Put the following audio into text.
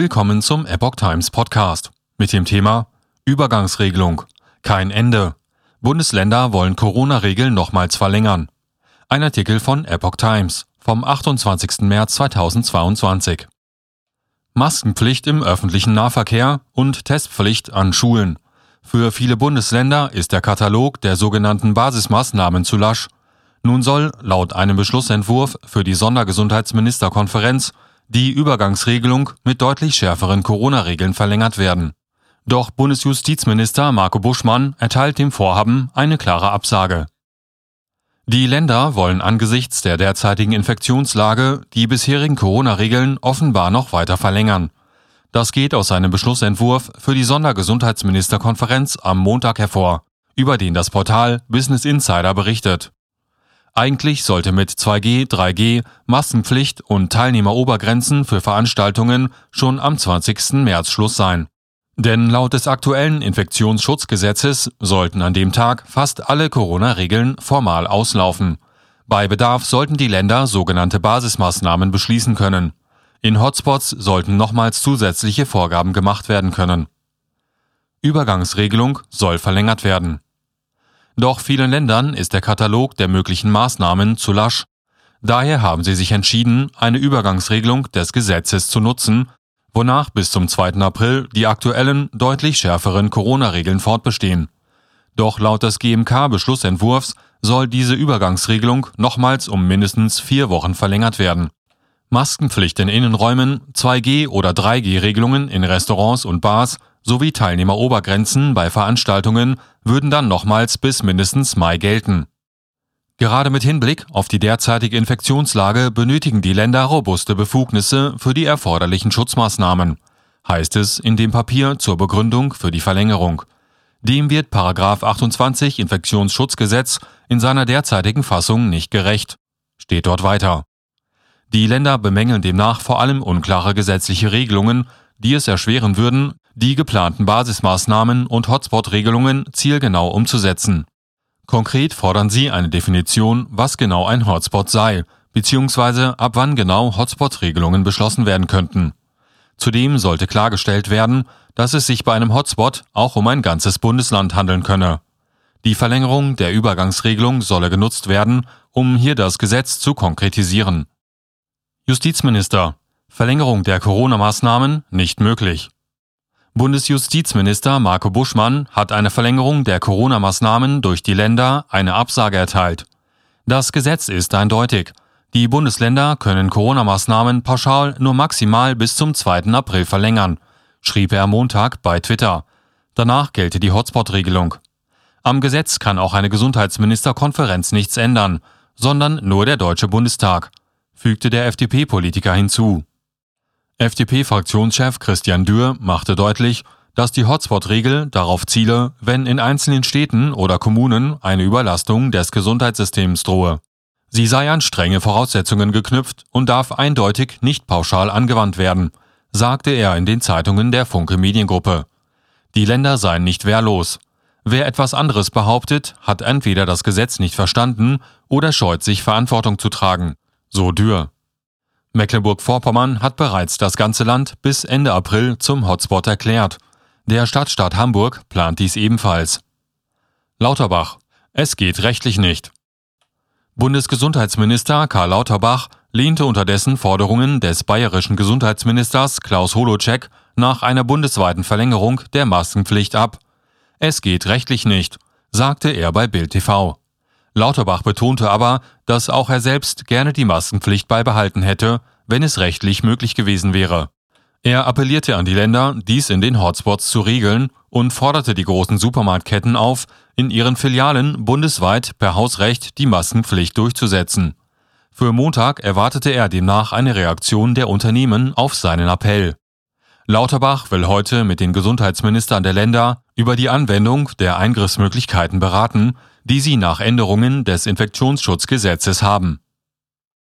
Willkommen zum Epoch Times Podcast mit dem Thema Übergangsregelung. Kein Ende. Bundesländer wollen Corona-Regeln nochmals verlängern. Ein Artikel von Epoch Times vom 28. März 2022. Maskenpflicht im öffentlichen Nahverkehr und Testpflicht an Schulen. Für viele Bundesländer ist der Katalog der sogenannten Basismaßnahmen zu lasch. Nun soll laut einem Beschlussentwurf für die Sondergesundheitsministerkonferenz die Übergangsregelung mit deutlich schärferen Corona-Regeln verlängert werden. Doch Bundesjustizminister Marco Buschmann erteilt dem Vorhaben eine klare Absage. Die Länder wollen angesichts der derzeitigen Infektionslage die bisherigen Corona-Regeln offenbar noch weiter verlängern. Das geht aus einem Beschlussentwurf für die Sondergesundheitsministerkonferenz am Montag hervor, über den das Portal Business Insider berichtet. Eigentlich sollte mit 2G, 3G, Maskenpflicht und Teilnehmerobergrenzen für Veranstaltungen schon am 20. März Schluss sein. Denn laut des aktuellen Infektionsschutzgesetzes sollten an dem Tag fast alle Corona-Regeln formal auslaufen. Bei Bedarf sollten die Länder sogenannte Basismaßnahmen beschließen können. In Hotspots sollten nochmals zusätzliche Vorgaben gemacht werden können. Übergangsregelung soll verlängert werden. Doch vielen Ländern ist der Katalog der möglichen Maßnahmen zu lasch. Daher haben sie sich entschieden, eine Übergangsregelung des Gesetzes zu nutzen, wonach bis zum 2. April die aktuellen, deutlich schärferen Corona-Regeln fortbestehen. Doch laut des GMK-Beschlussentwurfs soll diese Übergangsregelung nochmals um mindestens vier Wochen verlängert werden. Maskenpflicht in Innenräumen, 2G- oder 3G-Regelungen in Restaurants und Bars sowie Teilnehmerobergrenzen bei Veranstaltungen würden dann nochmals bis mindestens Mai gelten. Gerade mit Hinblick auf die derzeitige Infektionslage benötigen die Länder robuste Befugnisse für die erforderlichen Schutzmaßnahmen, heißt es in dem Papier zur Begründung für die Verlängerung. Dem wird 28 Infektionsschutzgesetz in seiner derzeitigen Fassung nicht gerecht. Steht dort weiter. Die Länder bemängeln demnach vor allem unklare gesetzliche Regelungen, die es erschweren würden, die geplanten Basismaßnahmen und Hotspot-Regelungen zielgenau umzusetzen. Konkret fordern sie eine Definition, was genau ein Hotspot sei, bzw. ab wann genau Hotspot-Regelungen beschlossen werden könnten. Zudem sollte klargestellt werden, dass es sich bei einem Hotspot auch um ein ganzes Bundesland handeln könne. Die Verlängerung der Übergangsregelung solle genutzt werden, um hier das Gesetz zu konkretisieren. Justizminister Verlängerung der Corona-Maßnahmen nicht möglich. Bundesjustizminister Marco Buschmann hat eine Verlängerung der Corona-Maßnahmen durch die Länder eine Absage erteilt. Das Gesetz ist eindeutig. Die Bundesländer können Corona-Maßnahmen pauschal nur maximal bis zum 2. April verlängern, schrieb er Montag bei Twitter. Danach gelte die Hotspot-Regelung. Am Gesetz kann auch eine Gesundheitsministerkonferenz nichts ändern, sondern nur der Deutsche Bundestag, fügte der FDP-Politiker hinzu. FDP-Fraktionschef Christian Dürr machte deutlich, dass die Hotspot-Regel darauf ziele, wenn in einzelnen Städten oder Kommunen eine Überlastung des Gesundheitssystems drohe. Sie sei an strenge Voraussetzungen geknüpft und darf eindeutig nicht pauschal angewandt werden, sagte er in den Zeitungen der Funke Mediengruppe. Die Länder seien nicht wehrlos. Wer etwas anderes behauptet, hat entweder das Gesetz nicht verstanden oder scheut sich Verantwortung zu tragen, so Dürr. Mecklenburg-Vorpommern hat bereits das ganze Land bis Ende April zum Hotspot erklärt. Der Stadtstaat Hamburg plant dies ebenfalls. Lauterbach. Es geht rechtlich nicht. Bundesgesundheitsminister Karl Lauterbach lehnte unterdessen Forderungen des bayerischen Gesundheitsministers Klaus Holocek nach einer bundesweiten Verlängerung der Maskenpflicht ab. Es geht rechtlich nicht, sagte er bei Bild TV. Lauterbach betonte aber, dass auch er selbst gerne die Maskenpflicht beibehalten hätte, wenn es rechtlich möglich gewesen wäre. Er appellierte an die Länder, dies in den Hotspots zu regeln und forderte die großen Supermarktketten auf, in ihren Filialen bundesweit per Hausrecht die Maskenpflicht durchzusetzen. Für Montag erwartete er demnach eine Reaktion der Unternehmen auf seinen Appell. Lauterbach will heute mit den Gesundheitsministern der Länder über die Anwendung der Eingriffsmöglichkeiten beraten, die sie nach Änderungen des Infektionsschutzgesetzes haben